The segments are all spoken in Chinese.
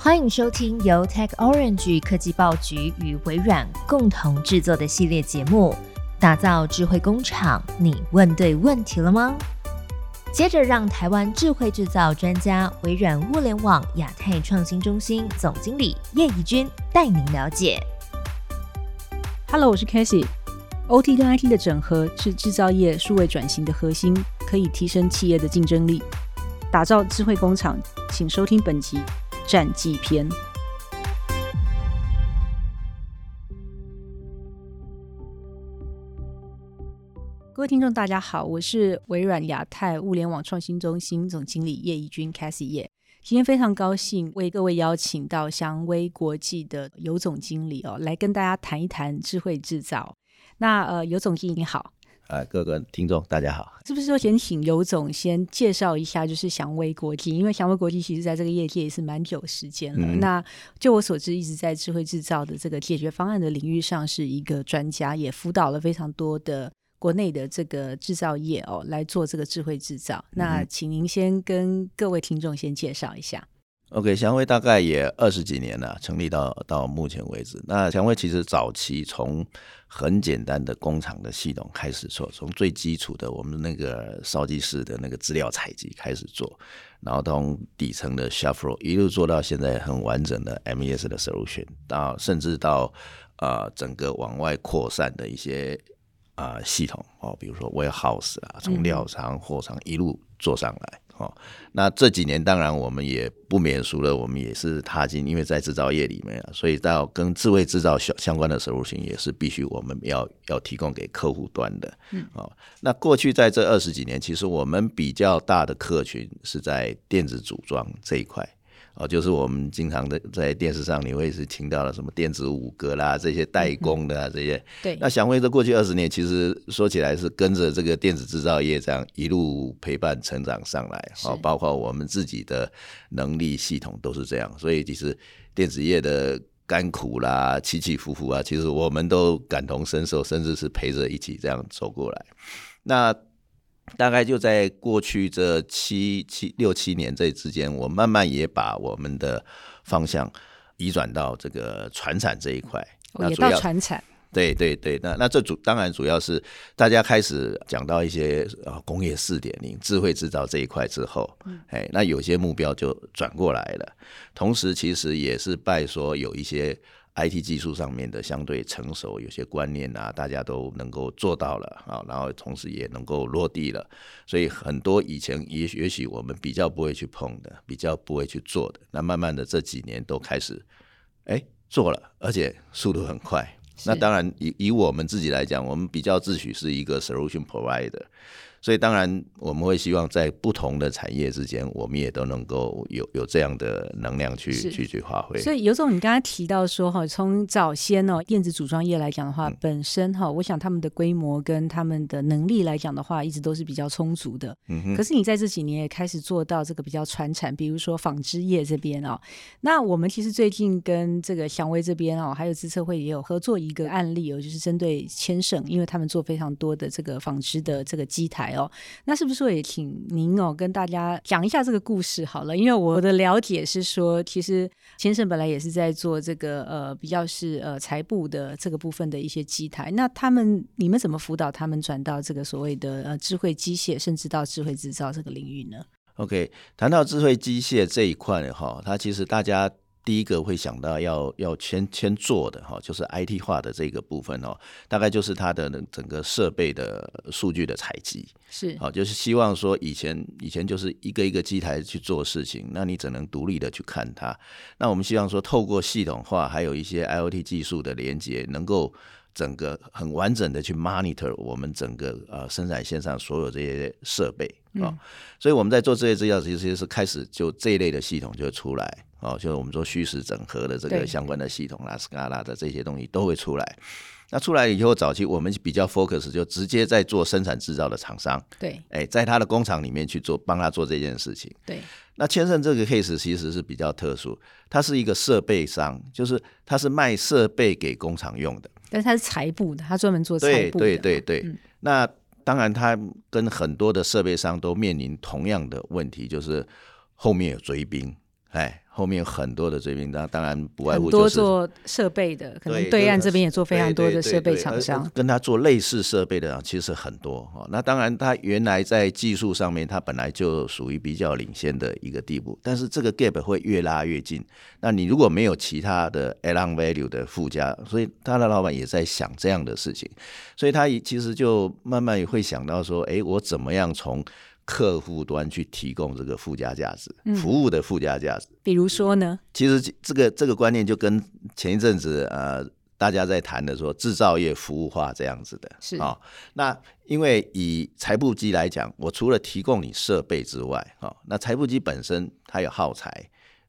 欢迎收听由 Tech Orange 科技报局与微软共同制作的系列节目，打造智慧工厂。你问对问题了吗？接着让台湾智慧制造专家、微软物联网亚太创新中心总经理叶怡君带您了解。Hello，我是 c a s e y OT 跟 IT 的整合是制造业数位转型的核心，可以提升企业的竞争力，打造智慧工厂。请收听本集战绩篇。各位听众，大家好，我是微软亚太物联网创新中心总经理叶怡君 c a s i e 叶。今天非常高兴为各位邀请到祥威国际的尤总经理哦，来跟大家谈一谈智慧制造。那呃，尤总经理你好，啊，各个听众大家好，是不是说先请尤总先介绍一下，就是祥威国际？因为祥威国际其实在这个业界也是蛮久时间了。嗯那就我所知，一直在智慧制造的这个解决方案的领域上是一个专家，也辅导了非常多的。国内的这个制造业哦，来做这个智慧制造。那请您先跟各位听众先介绍一下。OK，祥威大概也二十几年了，成立到到目前为止。那祥威其实早期从很简单的工厂的系统开始做，从最基础的我们那个烧机式的那个资料采集开始做，然后从底层的 floor 一路做到现在很完整的 MES 的 solution，到甚至到呃整个往外扩散的一些啊、呃系统哦，比如说 warehouse 啊，从料仓、货仓一路做上来。哦，那这几年当然我们也不免俗了，我们也是踏进，因为在制造业里面啊，所以到跟智慧制造相相关的 solution 也是必须我们要要提供给客户端的。嗯，哦，那过去在这二十几年，其实我们比较大的客群是在电子组装这一块。哦，就是我们经常的在电视上，你会是听到了什么电子五哥啦，这些代工的啊，这些。对，那祥威这过去二十年，其实说起来是跟着这个电子制造业这样一路陪伴成长上来，是哦，包括我们自己的能力系统都是这样，所以其实电子业的甘苦啦、起起伏伏啊，其实我们都感同身受，甚至是陪着一起这样走过来。那大概就在过去这七七六七年这之间，我慢慢也把我们的方向移转到这个传产这一块。哦也到那主要传产。对对对，那那这主当然主要是大家开始讲到一些啊工业四点零、智慧制造这一块之后，哎，那有些目标就转过来了。同时，其实也是拜说有一些 IT 技术上面的相对成熟，有些观念啊，大家都能够做到了啊，然后同时也能够落地了。所以很多以前也许也许我们比较不会去碰的，比较不会去做的，那慢慢的这几年都开始哎做了，而且速度很快。那当然以，以我们自己来讲，我们比较自诩是一个 solution provider，所以当然我们会希望在不同的产业之间，我们也都能够有有这样的能量去是去去发挥。所以尤总，你刚才提到说哈，从早先哦电子组装业来讲的话，本身哈，我想他们的规模跟他们的能力来讲的话，一直都是比较充足的。嗯哼，可是你在这几年也开始做到这个比较传产，比如说纺织业这边哦。那我们其实最近跟这个祥威这边哦，还有资策会也有合作一个案例哦，就是针对千盛，因为他们做非常多的这个纺织的这个机台哦。那是不是也请您哦跟大家讲一下这个故事好了？因为我的了解是说，其实先生本来也是在做这个呃比较是呃财部的这个部分的一些机台，那他们你们怎么辅导他们转到这个所谓的呃智慧机械，甚至到智慧制造这个领域呢？OK，谈到智慧机械这一块哈，它其实大家第一个会想到要要先先做的哈，就是 IT 化的这个部分哦，大概就是它的整个设备的数据的采集。是好，就是希望说以前以前就是一个一个机台去做事情，那你只能独立的去看它。那我们希望说，透过系统化，还有一些 IoT 技术的连接，能够整个很完整的去 monitor 我们整个呃生产线上所有这些设备啊、哦所以我们在做这些资料，其实是开始就这一类的系统就出来哦，就是我们说虚实整合的这个相关的系统啦、Scala 的这些东西都会出来。那出来以后，早期我们比较 focus 就直接在做生产制造的厂商，对哎，在他的工厂里面去做，帮他做这件事情。对那千盛这个 case 其实是比较特殊，它是一个设备商，就是它是卖设备给工厂用的。但是它是财部的，他专门做财对对对对。嗯那当然，他跟很多的设备商都面临同样的问题，就是后面有追兵，哎。后面有很多的追兵，当当然不外很乎就是多做设备的，可能对对岸这边也做非常多的设备厂商。跟他做类似设备的啊其实很多哈。那当然，他原来在技术上面，他本来就属于比较领先的一个地步，但是这个 gap 会越拉越近。那你如果没有其他的 add-on value 的附加，所以他的老板也在想这样的事情，所以他也其实就慢慢也会想到说，哎，我怎么样从客户端去提供这个附加价值，服务的附加价值。比如说呢，其实这个这个观念就跟前一阵子呃大家在谈的说制造业服务化这样子的，是啊、那因为以财布机来讲，我除了提供你设备之外，哦、那财布机本身它有耗材，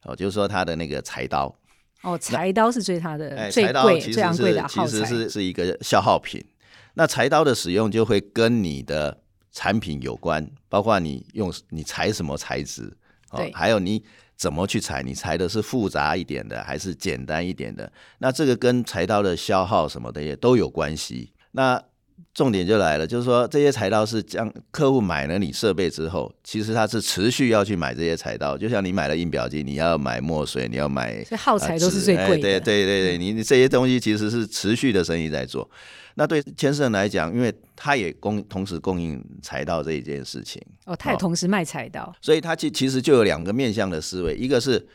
哦，就是说它的那个柴刀，哦，裁刀是最它的哎，最贵、柴刀其最昂贵的耗材。实是是一个消耗品。那柴刀的使用就会跟你的产品有关，包括你用你裁什么材质，哦对，还有你怎么去裁，你裁的是复杂一点的还是简单一点的？那这个跟柴刀的消耗什么的也都有关系。那重点就来了，就是说这些柴刀是将客户买了你设备之后，其实他是持续要去买这些柴刀，就像你买了印表机，你要买墨水，你要买所以耗材都是最贵的。对对对对，你你这些东西其实是持续的生意在做。那对千盛来讲，因为他也供同时供应柴刀这一件事情，哦，他也同时卖裁刀。所以他其其实就有两个面向的思维，一个是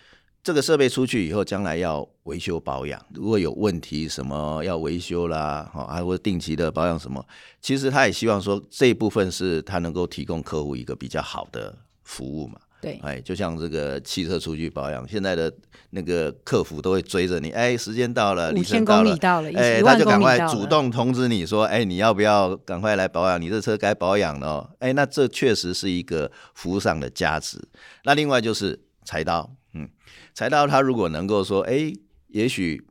这个设备出去以后，将来要维修保养，如果有问题什么要维修啦，哈，还或定期的保养什么，其实他也希望说这一部分是他能够提供客户一个比较好的服务嘛。对，哎，就像这个汽车出去保养，现在的那个客服都会追着你，哎，时间到了，五里程千到了公里到了，哎，他就赶。快主动通知你说，哎，你要不要赶快来保养？你这车该保养了哦。哎，那这确实是一个服务上的价值。那另外就是柴刀，嗯，柴刀它如果能够说，哎，也许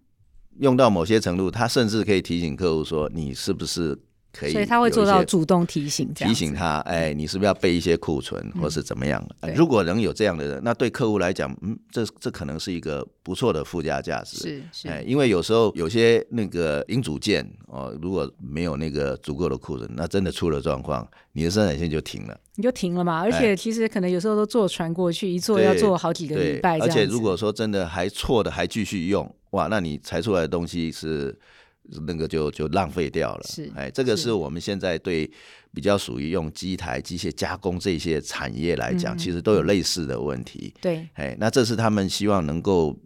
用到某些程度，它甚至可以提醒客户说，你是不是可以，所以他会做到主动提醒，提醒他，哎，你是不是要备一些库存，或是怎么样？呃如果能有这样的人，那对客户来讲，嗯，这这可能是一个不错的附加价值。是是、哎，因为有时候有些那个零组件哦，如果没有那个足够的库存，那真的出了状况，你的生产线就停了。你就停了嘛。而哎且其实可能有时候都坐船过去，一坐要对坐好几个礼拜。而且如果说真的还错的还继续用，哇，那你裁出来的东西是那个就就浪费掉了。是哎，这个是是我们现在对比较属于用机台、机械加工这些产业来讲，嗯其实都有类似的问题。对哎，那这是他们希望能够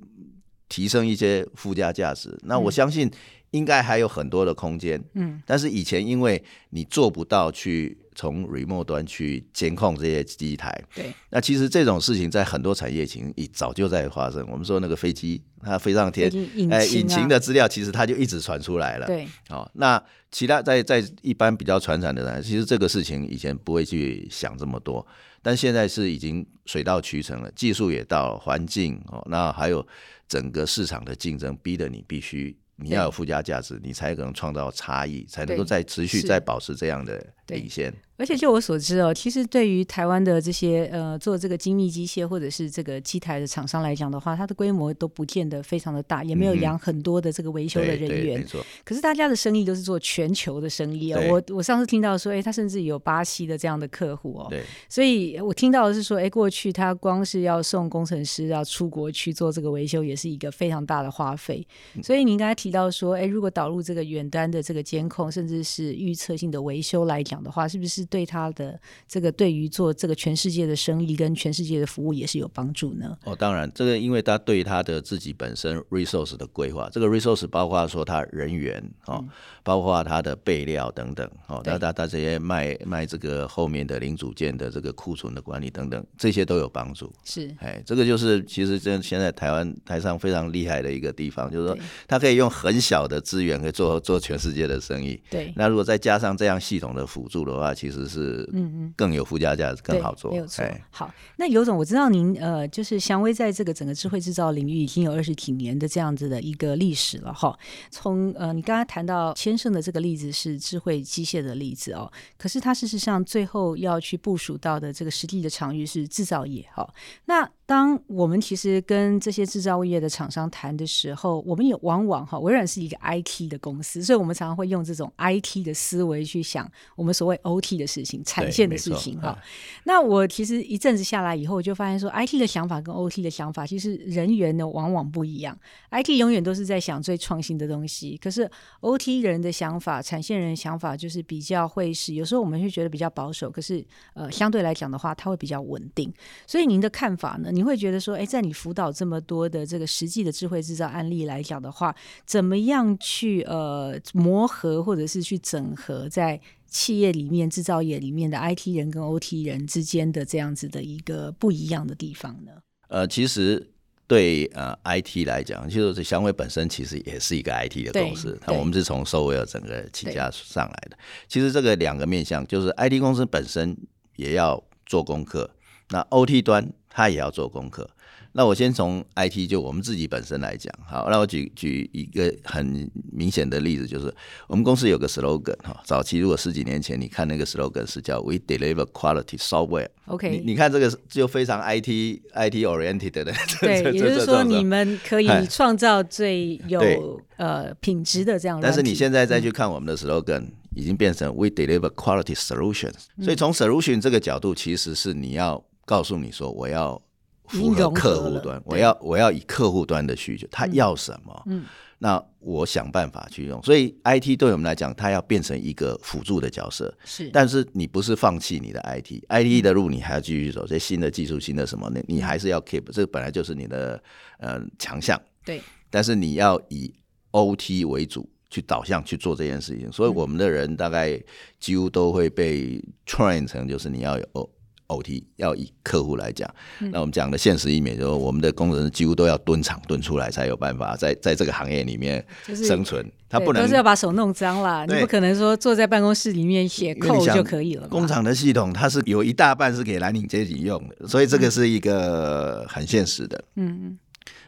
提升一些附加价值。那我相信应该还有很多的空间。嗯，但是以前因为你做不到去从 remote 端去监控这些机台，对那其实这种事情在很多产业情已早就在发生。我们说那个飞机它飞上天哎，引擎的资料其实它就一直传出来了。对好、那其他在在一般比较传产的人，其实这个事情以前不会去想这么多，但现在是已经水到渠成了，技术也到了，环境哦，那还有整个市场的竞争，逼得你必须你要有附加价值，你才可能创造差异，才能够对再持续是再保持这样的对领先。而且就我所知哦，其实对于台湾的这些呃做这个精密机械或者是这个机台的厂商来讲的话，它的规模都不见得非常的大，也没有养很多的这个维修的人员对没。错，可是大家的生意都是做全球的生意哦。我我上次听到说，哎，他甚至有巴西的这样的客户哦。对所以我听到的是说，哎，过去他光是要送工程师要出国去做这个维修，也是一个非常大的花费。嗯所以您刚才提到说，哎，如果导入这个远端的这个监控，甚至是预测性的维修来讲的话，是不是对他的这个对于做这个全世界的生意跟全世界的服务也是有帮助呢？哦，当然，这个因为他对他的自己本身 resource 的规划，这个 resource 包括说他人员哦，包括他的备料等等哦，嗯对那他他这些卖卖这个后面的零组件的这个库存的管理等等，这些都有帮助。是哎，这个就是其实这现在台湾台上非常厉害的一个地方，就是说他可以用很小的资源可以做做全世界的生意。对，那如果再加上这样系统的辅助的话，其实是嗯嗯。更有附加价值，更好做。没有错哎。好，那尤总，我知道您呃，就是祥威在这个整个智慧制造领域已经有二十几年的这样子的一个历史了哈。从呃，你刚刚谈到先生的这个例子是智慧机械的例子哦，可是它事实上最后要去部署到的这个实际的场域是制造业哈。那当我们其实跟这些制造业的厂商谈的时候，我们也往往哈，微软是一个 IT 的公司，所以我们常常会用这种 IT 的思维去想我们所谓 OT 的事情、产线的事情哈。那我其实一阵子下来以后，我就发现说，IT 的想法跟 OT 的想法，其实人员呢往往不一样。IT 永远都是在想最创新的东西，可是 OT 人的想法、产线人的想法，就是比较会是有时候我们会觉得比较保守，可是呃相对来讲的话，它会比较稳定。所以您的看法呢？你会觉得说，哎，在你辅导这么多的这个实际的智慧制造案例来讲的话，怎么样去呃磨合或者是去整合在企业里面、制造业里面的 IT 人跟 OT 人之间的这样子的一个不一样的地方呢？呃，其实对呃 IT 来讲，就是香威本身其实也是一个 IT 的公司，那我们是从收威尔整个起家上来的。其实这个两个面向，就是 IT 公司本身也要做功课，那 OT 端。它也要做功课。那我先从 IT 就我们自己本身来讲，好，那我举举一个很明显的例子，就是我们公司有个 slogan 哈，早期如果十几年前你看那个 slogan 是叫 We deliver quality software。OK，你你看这个就非常 IT IT oriented 的。对，也就是说你们可以创造最有呃品质的这样。但是你现在再去看我们的 slogan，已经变成 We deliver quality solutions。所以从 solution 这个角度，其实是你要。告诉你说，我要符合客户端，我要我要以客户端的需求，他要什么？嗯，那我想办法去用。所以 IT 对我们来讲，它要变成一个辅助的角色。是，但是你不是放弃你的 IT，IT 的路你还要继续走。这新的技术、新的什么，你你还是要 keep，这本来就是你的呃强项。对，但是你要以 OT 为主去导向去做这件事情。所以我们的人大概几乎都会被 train 成，就是你要有。OT 要以客户来讲，那我们讲的现实一面，就是我们的工人几乎都要蹲厂蹲出来，才有办法在在这个行业里面生存。他不能都是要把手弄脏了，你不可能说坐在办公室里面写扣就可以了。工厂的系统它是有一大半是给蓝领阶级用的，所以这个是一个很现实的。嗯嗯。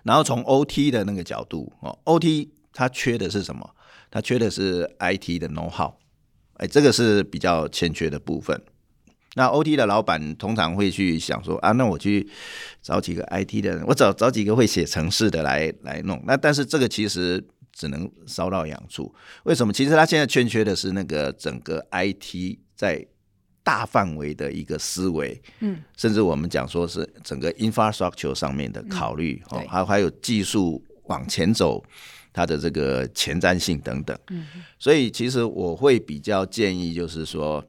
然后从 OT 的那个角度哦，OT 它缺的是什么？它缺的是 IT 的 know how，哎，这个是比较欠缺的部分。那 OT 的老板通常会去想说啊，那我去找几个 IT 的人，我找找几个会写程式的来来弄。那但是这个其实只能烧到痒处。为什么？其实他现在欠缺的是那个整个 IT 在大范围的一个思维，嗯，甚至我们讲说是整个 infrastructure 上面的考虑，哦，还还有技术往前走，它的这个前瞻性等等。嗯，所以其实我会比较建议，就是说。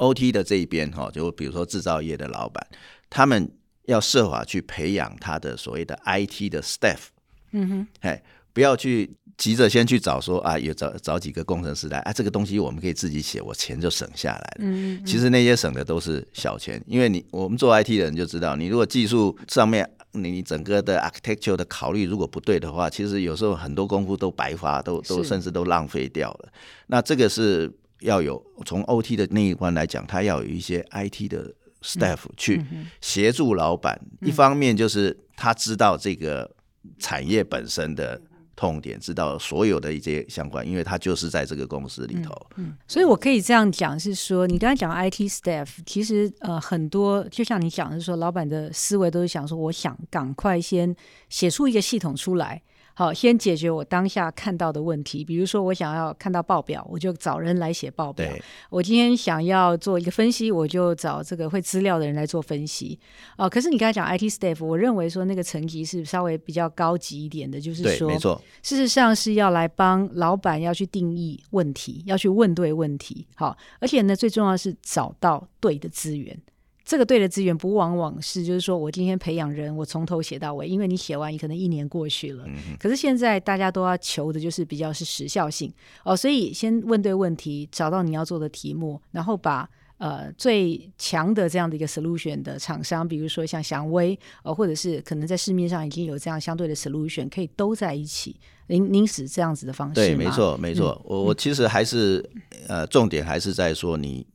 O T 的这一边哈，就比如说制造业的老板，他们要设法去培养他的所谓的 I T 的 staff，嗯哼，哎，不要去急着先去找说啊，有找找几个工程师来啊，这个东西我们可以自己写，我钱就省下来了。嗯，其实那些省的都是小钱，因为你我们做 I T 的人就知道，你如果技术上面你整个的 architecture 的考虑如果不对的话，其实有时候很多功夫都白花，都都甚至都浪费掉了。那这个是。要有从 OT 的那一关来讲，他要有一些 IT 的 staff 去协助老板。一方面就是他知道这个产业本身的痛点，知道所有的一些相关，因为他就是在这个公司里头。嗯，所以我可以这样讲，是说你刚才讲 IT staff，其实呃很多就像你讲的，说老板的思维都是想说，我想赶快先写出一个系统出来。好，先解决我当下看到的问题。比如说，我想要看到报表，我就找人来写报表。我今天想要做一个分析，我就找这个会资料的人来做分析。哦，可是你刚才讲 IT staff，我认为说那个层级是稍微比较高级一点的，就是说，没错，事实上是要来帮老板要去定义问题，要去问对问题。好，而且呢，最重要是找到对的资源。这个对的资源不往往是，就是说我今天培养人，我从头写到尾，因为你写完，你可能一年过去了。可是现在大家都要求的就是比较是时效性哦，所以先问对问题，找到你要做的题目，然后把呃最强的这样的一个 solution 的厂商，比如说像祥威，呃，或者是可能在市面上已经有这样相对的 solution，可以都在一起。您您是这样子的方式对，没错没错。我我其实还是呃重点还是在说你。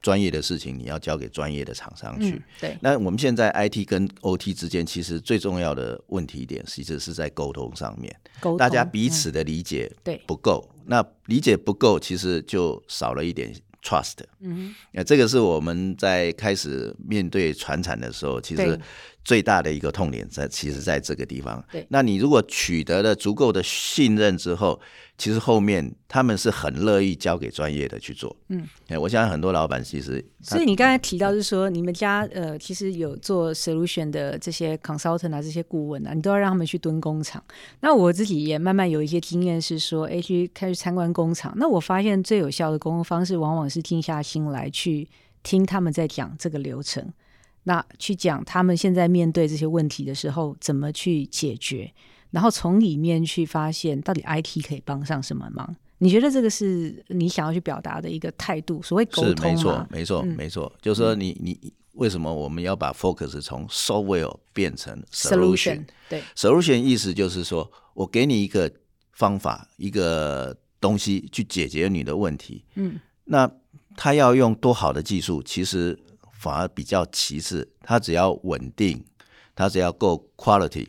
专业的事情你要交给专业的厂商去。对，那我们现在 IT 跟 OT 之间，其实最重要的问题点，其实是在沟通上面。沟通，大家彼此的理解对不够。那理解不够，其实就少了一点 trust。嗯，那这个是我们在开始面对传产的时候，其实最大的一个痛点在，其实在这个地方。对，那你如果取得了足够的信任之后，其实后面他们是很乐意交给专业的去做。嗯，哎，我想很多老板其实，所以你刚才提到是说，你们家呃，其实有做 solution 的这些 consultant 啊，这些顾问啊，你都要让他们去蹲工厂。那我自己也慢慢有一些经验，是说，哎，去开始参观工厂。那我发现最有效的沟通方式，往往是静下心来去听他们在讲这个流程。那去讲他们现在面对这些问题的时候，怎么去解决，然后从里面去发现到底 IT 可以帮上什么忙？你觉得这个是你想要去表达的一个态度？所谓沟通是没错，没错，没错，就是说你你为什么我们要把 focus 从 software 变成 solution？对，solution 意思就是说我给你一个方法，一个东西去解决你的问题。嗯，那他要用多好的技术，其实。反而比较其次，它只要稳定，它只要够 quality，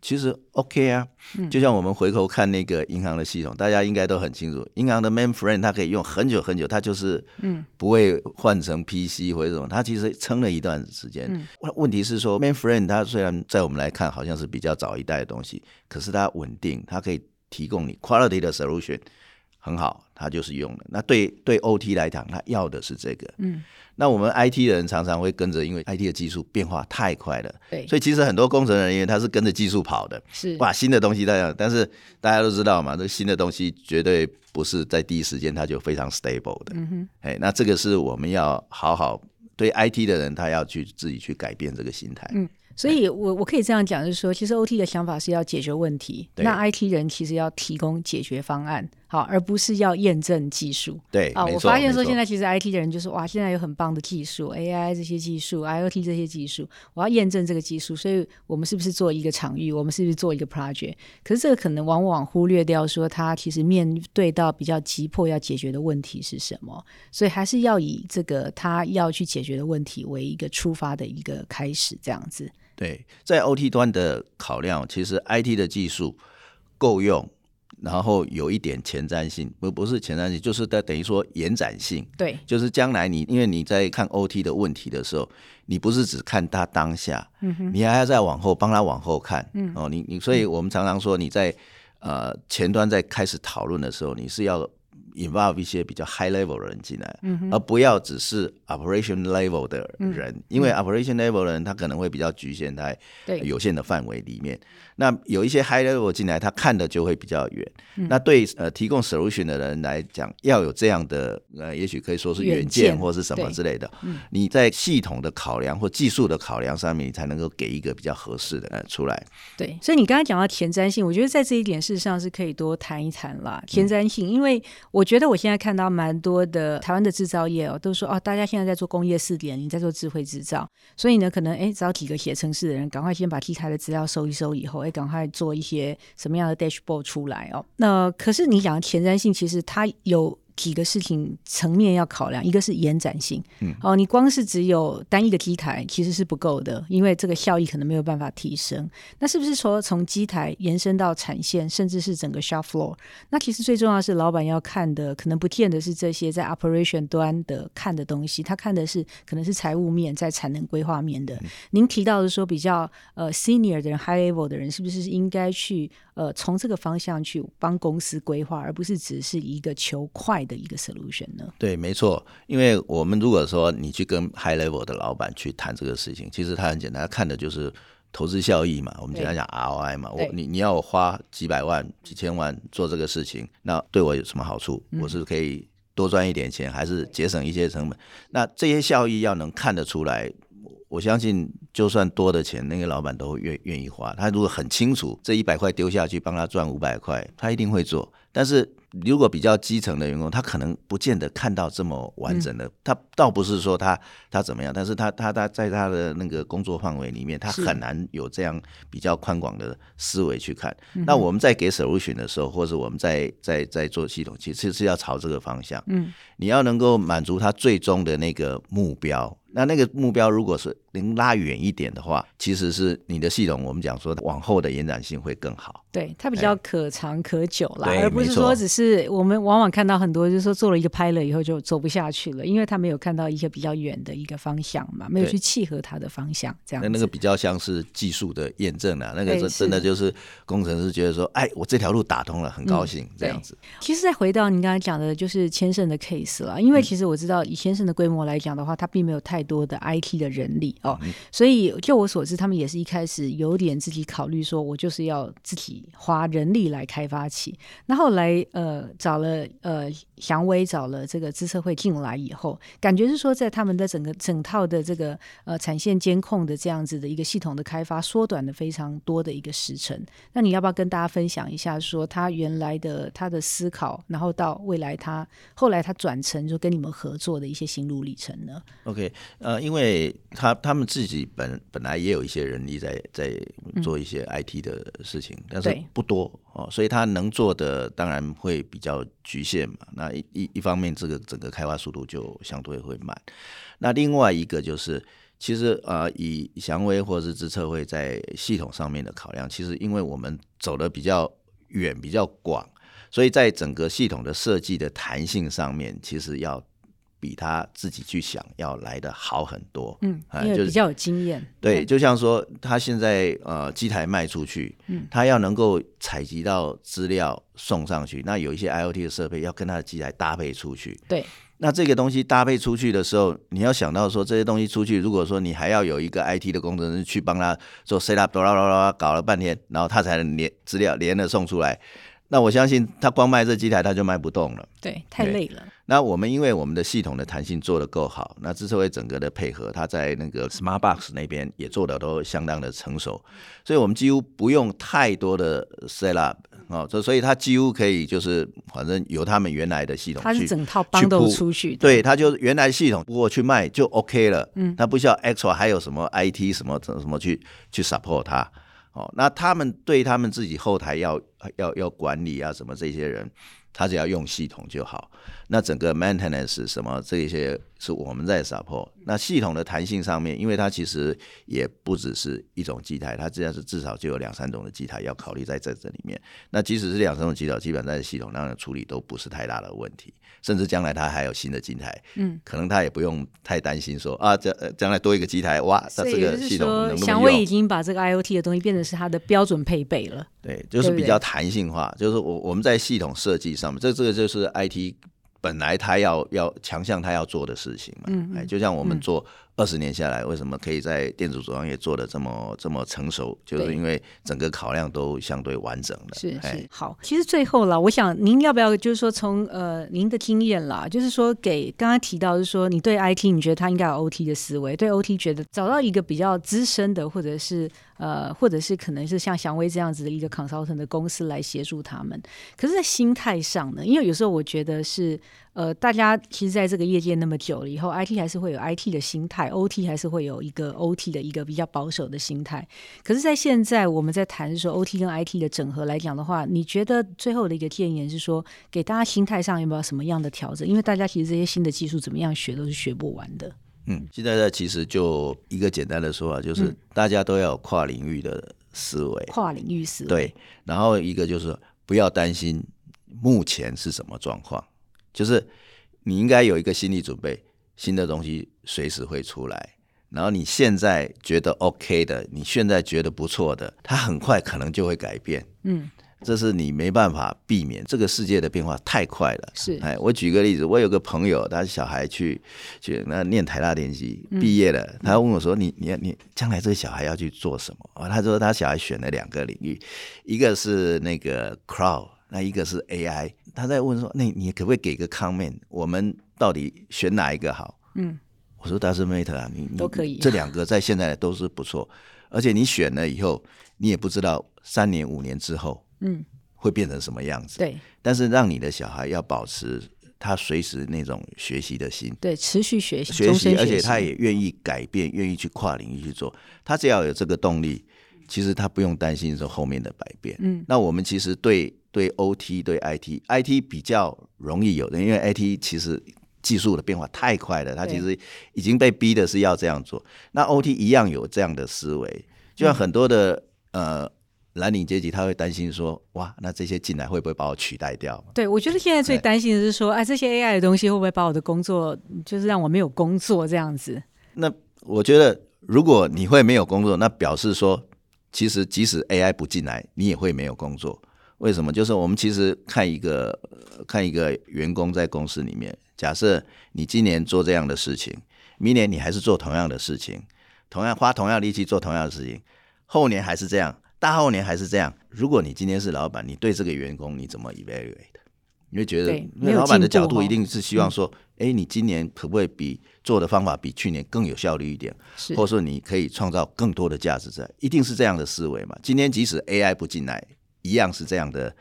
其实 OK 啊。嗯就像我们回头看那个银行的系统，大家应该都很清楚，银行的 mainframe 它可以用很久很久，它就是嗯不会换成 PC 或者什么，它其实撑了一段时间。问问题是说 mainframe 它虽然在我们来看好像是比较早一代的东西，可是它稳定，它可以提供你 quality 的 solution 很好，它就是用的。那对对 OT 来讲，他要的是这个。嗯。那我们 IT 的人常常会跟着，因为 IT 的技术变化太快了，对，所以其实很多工程人员他是跟着技术跑的，是。哇，新的东西在样，但是大家都知道嘛，这新的东西绝对不是在第一时间它就非常 stable 的，嗯哼，哎，那这个是我们要好好对 IT 的人，他要去自己去改变这个心态，嗯。所以，我我可以这样讲，就是说，其实 OT 的想法是要解决问题，那 IT 人其实要提供解决方案，好，而不是要验证技术。对，啊，我发现说，现在其实 IT 的人就是哇，现在有很棒的技术，AI 这些技术，IOT 这些技术，我要验证这个技术，所以我们是不是做一个场域，我们是不是做一个 project？可是这个可能往往忽略掉说，他其实面对到比较急迫要解决的问题是什么，所以还是要以这个他要去解决的问题为一个出发的一个开始，这样子。对，在 OT 端的考量，其实 IT 的技术够用，然后有一点前瞻性，不不是前瞻性，就是在等于说延展性。对，就是将来你因为你在看 OT 的问题的时候，你不是只看他当下，嗯哼，你还要再往后帮他往后看，嗯哦，你你，所以我们常常说你在呃前端在开始讨论的时候，你是要。Involve 一些比较 high level 的人进来，而不要只是 operation level 的人，因为 operation level 的人他可能会比较局限在有限的范围里面。那有一些 high level 进来，他看的就会比较远。那对呃提供 solution 的人来讲，要有这样的呃，也许可以说是远见或是什么之类的。你在系统的考量或技术的考量上面，你才能够给一个比较合适的呃出来。对，所以你刚才讲到前瞻性，我觉得在这一点事实上是可以多谈一谈啦。前瞻性，因为我觉得我现在看到蛮多的台湾的制造业哦，都说哦，大家现在在做工业四点你，在做智慧制造，所以呢，可能哎找几个写程式的人，赶快先把 T 台的资料收一收，以后。哎赶快做一些什么样的 dashboard 出来哦？那可是你讲前瞻性，其实它有。几个事情层面要考量，一个是延展性，嗯，哦，你光是只有单一的机台其实是不够的，因为这个效益可能没有办法提升。那是不是说从机台延伸到产线，甚至是整个 shop floor？那其实最重要是老板要看的，可能不见得是这些在 operation 端的看的东西，他看的是可能是财务面，在产能规划面的。您提到的说比较呃 senior 的人，high level 的人，是不是应该去呃从这个方向去帮公司规划，而不是只是一个求快？的一个 solution 呢？对，没错，因为我们如果说你去跟 high level 的老板去谈这个事情，其实他很简单，他看的就是投资效益嘛。我们简单讲 ROI 嘛，我你你要我花几百万、几千万做这个事情，那对我有什么好处？我是可以多赚一点钱，还是节省一些成本？那这些效益要能看得出来，我相信就算多的钱，那个老板都会愿愿意花。他如果很清楚这一百块丢下去帮他赚五百块，他一定会做。但是如果比较基层的员工，他可能不见得看到这么完整的。他倒不是说他他怎么样，但是他他他在他的那个工作范围里面，他很难有这样比较宽广的思维去看。那我们在给 solution 的时候，或者我们在在在做系统，其实是要朝这个方向。嗯，你要能够满足他最终的那个目标。那那个目标如果是能拉远一点的话，其实是你的系统，我们讲说往后的延展性会更好。对，它比较可长可久啦，对而不是说只是我们往往看到很多就是说做了一个拍了以后就走不下去了，因为他没有看到一个比较远的一个方向嘛，没有去契合他的方向，这样子。那那个比较像是技术的验证啊，那个真对是真的就是工程师觉得说，哎，我这条路打通了，很高兴、这样子。其实再回到您刚才讲的，就是千盛的 case 了，因为其实我知道以千盛的规模来讲的话，它并没有太多的 IT 的人力哦，所以就我所知，他们也是一开始有点自己考虑说，我就是要自己花人力来开发起。那后来呃找了呃祥威找了这个资策会进来以后，感觉是说在他们的整个整套的这个呃产线监控的这样子的一个系统的开发，缩短了非常多的一个时程。那你要不要跟大家分享一下，说他原来的他的思考，然后到未来他后来他转成就跟你们合作的一些心路历程呢？OK，呃，因为他他们自己本本来也有一些人力在在做一些 IT 的事情，但是不多哦，所以他能做的当然会比较局限嘛。那一一一方面，这个整个开发速度就相对会慢。那另外一个就是，其实呃，以祥威或者是智策会在系统上面的考量，其实因为我们走的比较远、比较广，所以在整个系统的设计的弹性上面，其实要比他自己去想要来的好很多。嗯，哎就是因为比较有经验。对，就像说他现在呃机台卖出去，嗯他要能够采集到资料送上去，那有一些 IoT 的设备要跟他的机台搭配出去。对那这个东西搭配出去的时候，你要想到说这些东西出去，如果说你还要有一个 IT 的工程师去帮他做 set up，啦啦啦啦搞了半天，然后他才能连资料连了送出来。那我相信他光卖这几台他就卖不动了。对，太累了。那我们因为我们的系统的弹性做得够好，那智策会整个的配合，它在那个 Smart Box 那边也做的都相当的成熟，所以我们几乎不用太多的 set up 哦，所所以它几乎可以就是反正由他们原来的系统去它是整套去 bundle 铺出去的。对，它就原来系统过去卖就 OK 了，嗯它不需要 extra 还有什么 IT 什么什么去去 support 它。哦，那他们对他们自己后台要要要管理啊什么这些人，他只要用系统就好。那整个 maintenance 什么这些是我们在 support。那系统的弹性上面，因为它其实也不只是一种机台，它这样是至少就有两三种的机台要考虑在这这里面。那即使是两三种机台，基本上在系统上的处理都不是太大的问题。甚至将来它还有新的机台，嗯，可能他也不用太担心说啊，这呃将来多一个机台，哇，那这个系统能不祥威已？经把这个 IoT 的东西变成是它的标准配备了。对，就是比较弹性化，就是我我们在系统设计上面，这这个就是 IT 本来它要要强项它要做的事情嘛，嗯嗯哎，就像我们做二十年下来，为什么可以在电子组装业做的这么这么成熟，就是因为整个考量都相对完整了，是哎是。好，其实最后啦，我想您要不要就是说从呃您的经验啦，就是说给刚刚提到，就是说你对 IT 你觉得它应该有 OT 的思维，对 OT 觉得找到一个比较资深的，或者是呃或者是可能是像祥威这样子的一个 consultant 的公司来协助他们。可是，在心态上呢，因为有时候我觉得是呃大家其实在这个业界那么久了以后，IT 还是会有 IT 的心态，OT 还是会有一个 OT 的一个比较保守的心态。可是，在现在我们在谈说 OT 跟 IT 的整合来讲的话，你觉得最后的一个建言是说，给大家心态上有没有什么样的调整？因为大家其实这些新的技术怎么样学都是学不完的。嗯，现在呢，其实就一个简单的说法，就是嗯大家都要有跨领域的思维，跨领域思维，对，然后一个就是不要担心目前是什么状况，就是你应该有一个心理准备，新的东西随时会出来。然后你现在觉得 OK 的，你现在觉得不错的，它很快可能就会改变。嗯，这是你没办法避免，这个世界的变化太快了。是哎，我举个例子，我有个朋友，他小孩去去那念台大电机毕业了，他问我说：“你你你将来这个小孩要去做什么？”哦，他说他小孩选了两个领域，一个是那个 crowd，那一个是 AI。他在问说：“那你可不可以给个 comment？我们到底选哪一个好？”嗯，我说 doesn't matter 啊，你你都可以这两个在现在都是不错，而且你选了以后，你也不知道三年五年之后嗯，会变成什么样子。对但是让你的小孩要保持他随时那种学习的心，对，持续学习，学习，而且他也愿意改变，愿意去跨领域去做。他只要有这个动力，其实他不用担心说后面的百变。嗯，那我们其实对对 OT 对 IT，IT 比较容易有的，因为 IT 其实技术的变化太快了，它其实已经被逼的是要这样做。那 OT 一样有这样的思维，就像很多的、呃蓝领阶级，他会担心说，哇，那这些进来会不会把我取代掉？对，我觉得现在最对担心的是说，哎，这些 AI 的东西会不会把我的工作，就是让我没有工作这样子？那我觉得，如果你会没有工作，那表示说，其实即使 AI 不进来，你也会没有工作。为什么？就是我们其实看一个呃看一个员工在公司里面，假设你今年做这样的事情，明年你还是做同样的事情，同样花同样力气做同样的事情，后年还是这样，大后年还是这样。如果你今天是老板，你对这个员工你怎么 evaluate？你会觉得，对因为老板的角度一定是希望说，哎、你今年可不可以比做的方法比去年更有效率一点？或者说你可以创造更多的价值在，一定是这样的思维嘛。今天即使 AI 不进来，一样是这样的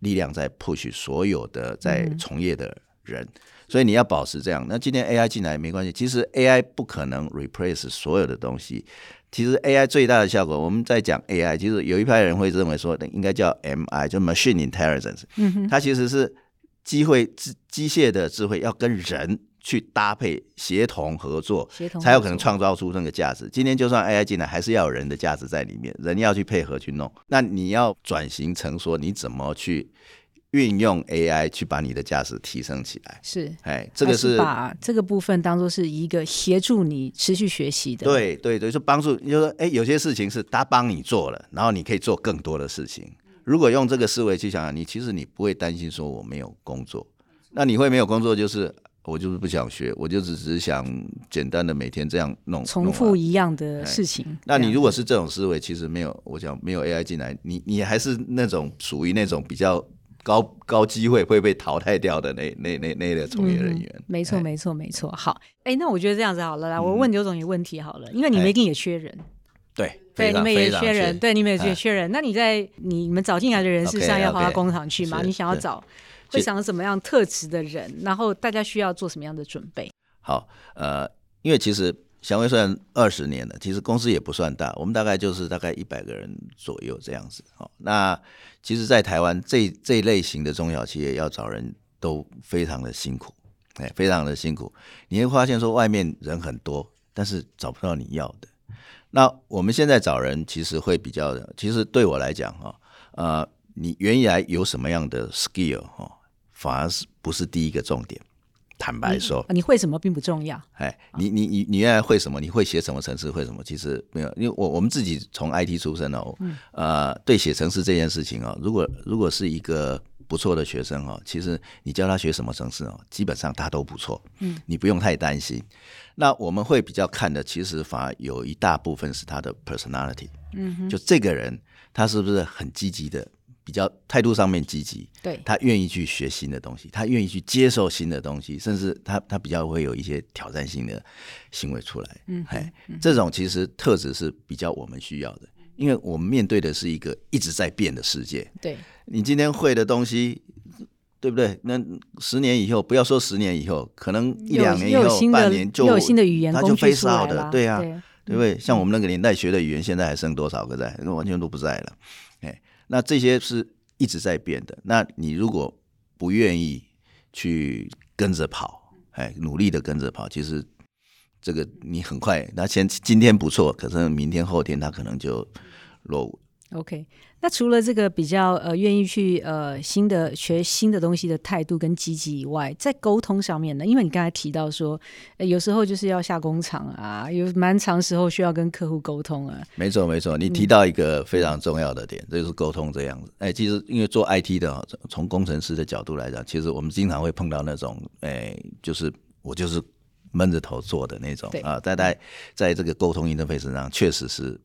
力量在 push 所有的在从业的人，所以你要保持这样。那今天 AI 进来没关系，其实 AI 不可能 replace 所有的东西。其实 AI 最大的效果，我们在讲 AI，其实有一派人会认为说，应该叫 MI，就 machine intelligence，嗯它其实是机会机机械的智慧要跟人去搭配、协同合作，协同才有可能创造出那个价值。今天就算 AI 进来，还是要有人的价值在里面，人要去配合去弄。那你要转型成说，你怎么去运用 AI 去把你的价值提升起来？是，哎，这个还是把这个部分当做是一个协助你持续学习的。，对对对，就帮助，就是说，哎，有些事情是他帮你做了，然后你可以做更多的事情。如果用这个思维去想想，你其实你不会担心说我没有工作，那你会没有工作，就是我就是不想学，我就只是想简单的每天这样弄重复一样的事情。那你如果是这种思维，其实没有，我想没有 AI 进来，你你还是那种属于那种比较高高机会会被淘汰掉的那那那那类的从业人员。嗯没错，哎没错，没错。好，哎，那我觉得这样子好了，来，我问刘总一个问题好了，因为你们哎一定也缺人，对，对，你们也缺人，对，你们也哎缺缺人。那你在你们找进来的人，事实 OK，上要跑到工厂去嘛？是你想要找会想什么样特质的人？然后大家需要做什么样的准备？好，呃，因为其实祥威虽然二十年了，其实公司也不算大，我们大概就是大概一百个人左右这样子。好，那其实，在台湾这这一类型的中小企业要找人都非常的辛苦，哎，非常的辛苦。你会发现说外面人很多，但是找不到你要的。那我们现在找人其实会比较，其实对我来讲哈，呃，你原来有什么样的 skill 哈，反而是不是第一个重点。坦白说，你会什么并不重要，哎，你你你你原来会什么？你会写什么程式？会什么？其实没有，因为我我们自己从 IT 出身哦，呃，对写程式这件事情哦，如果如果是一个不错的学生哦，其实你教他学什么程式哦，基本上他都不错，嗯，你不用太担心。那我们会比较看的，其实反而有一大部分是他的 personality，嗯，就这个人他是不是很积极的，比较态度上面积极，对，他愿意去学新的东西，他愿意去接受新的东西，甚至他他比较会有一些挑战性的行为出来。嗯，哎，这种其实特质是比较我们需要的，因为我们面对的是一个一直在变的世界。对，你今天会的东西，对不对？那十年以后，不要说十年以后，可能一两年以后、半年就有新的语言它就工具 face 出来 out 了了，对啊，对对不对？像我们那个年代学的语言，现在还剩多少个在？那完全都不在了。那这些是一直在变的。那你如果不愿意去跟着跑，哎，努力的跟着跑，其实这个你很快，那先今天不错，可是明天后天他可能就落伍。OK，那除了这个比较呃愿意去呃新的学新的东西的态度跟积极以外，在沟通上面呢，因为你刚才提到说，呃、有时候就是要下工厂啊，有蛮长时候需要跟客户沟通啊，没错，没错，你提到一个非常重要的点，这就是沟通这样子。哎，其实因为做 IT 的，从工程师的角度来讲，其实我们经常会碰到那种，哎，就是我就是闷着头做的那种啊。在在在这个沟通 interface 上，确实是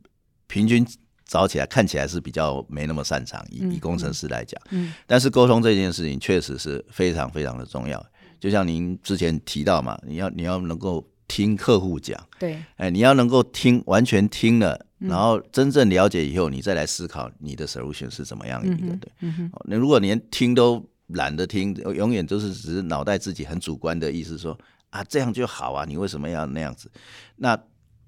平均找起来看起来是比较没那么擅长，以以工程师来讲，嗯，但是沟通这件事情确实是非常非常的重要。就像您之前提到嘛，你要你要能够听客户讲。对，哎，你要能够听，完全听了，嗯然后真正了解以后，你再来思考你的 solution 是怎么样一个。对，哦那如果连听都懒得听，永远都是只是脑袋自己很主观的意思说啊，这样就好啊，你为什么要那样子？那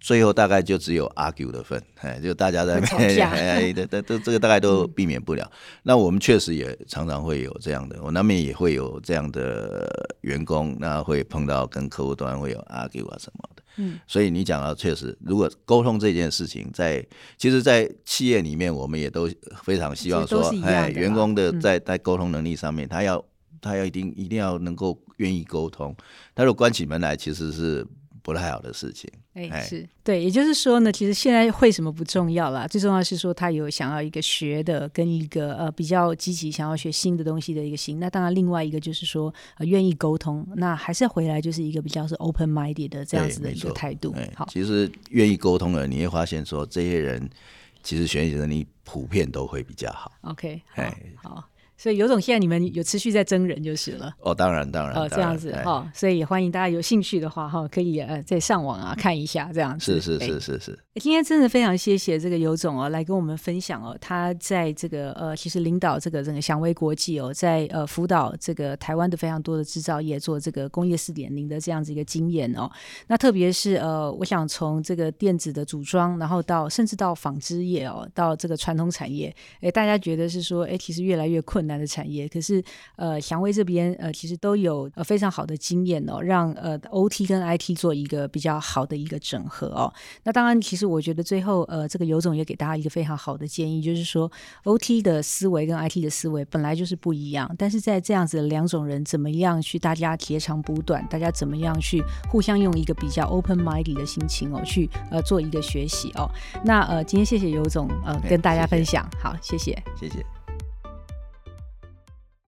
最后大概就只有 argue 的份，哎，就大家在吵架 哎，这这这这个大概都避免不了。那我们确实也常常会有这样的，我难免也会有这样的员工，那会碰到跟客户端会有 argue 啊什么的。嗯，所以你讲到确实，如果沟通这件事情在，其实，在企业里面，我们也都非常希望说哎，啦员工的嗯在在沟通能力上面，他要他要一定一定要能够愿意沟通。他如果关起门来，其实是不太好的事情。哎，哎是对，也就是说呢，其实现在会什么不重要啦，最重要是说他有想要一个学的，跟一个呃比较积极想要学新的东西的一个心。那当然，另外一个就是说呃愿意沟通，那还是要回来就是一个比较是 open minded 的这样子的一个态度哎。好，其实愿意沟通了，你会发现说，这些人其实学习能力普遍都会比较好。OK，好哎，好。所以有种现在你们有持续在征人就是了。哦，当然，当然，哦，这样子哎哈、所以也欢迎大家有兴趣的话哈，可以呃再上网啊看一下这样子。是是哎是是是，今天真的非常谢谢这个尤总哦，来跟我们分享哦，他在这个呃，其实领导这个整个祥威国际哦，在呃辅导这个台湾的非常多的制造业做这个工业四点零的这样子一个经验哦。那特别是呃，我想从这个电子的组装，然后到甚至到纺织业哦，到这个传统产业，哎，大家觉得是说，哎，其实越来越困难的产业，可是呃，祥威这边呃，其实都有呃非常好的经验哦，让呃 OT 跟 IT 做一个比较好的一个整合哦。那当然，其实我觉得最后呃，这个尤总也给大家一个非常好的建议，就是说 OT 的思维跟 IT 的思维本来就是不一样，但是在这样子的两种人怎么样去大家截长补短，大家怎么样去互相用一个比较 open minded 的心情哦，去呃做一个学习哦。那呃，今天谢谢尤总呃哎跟大家分享，好，谢谢。谢谢。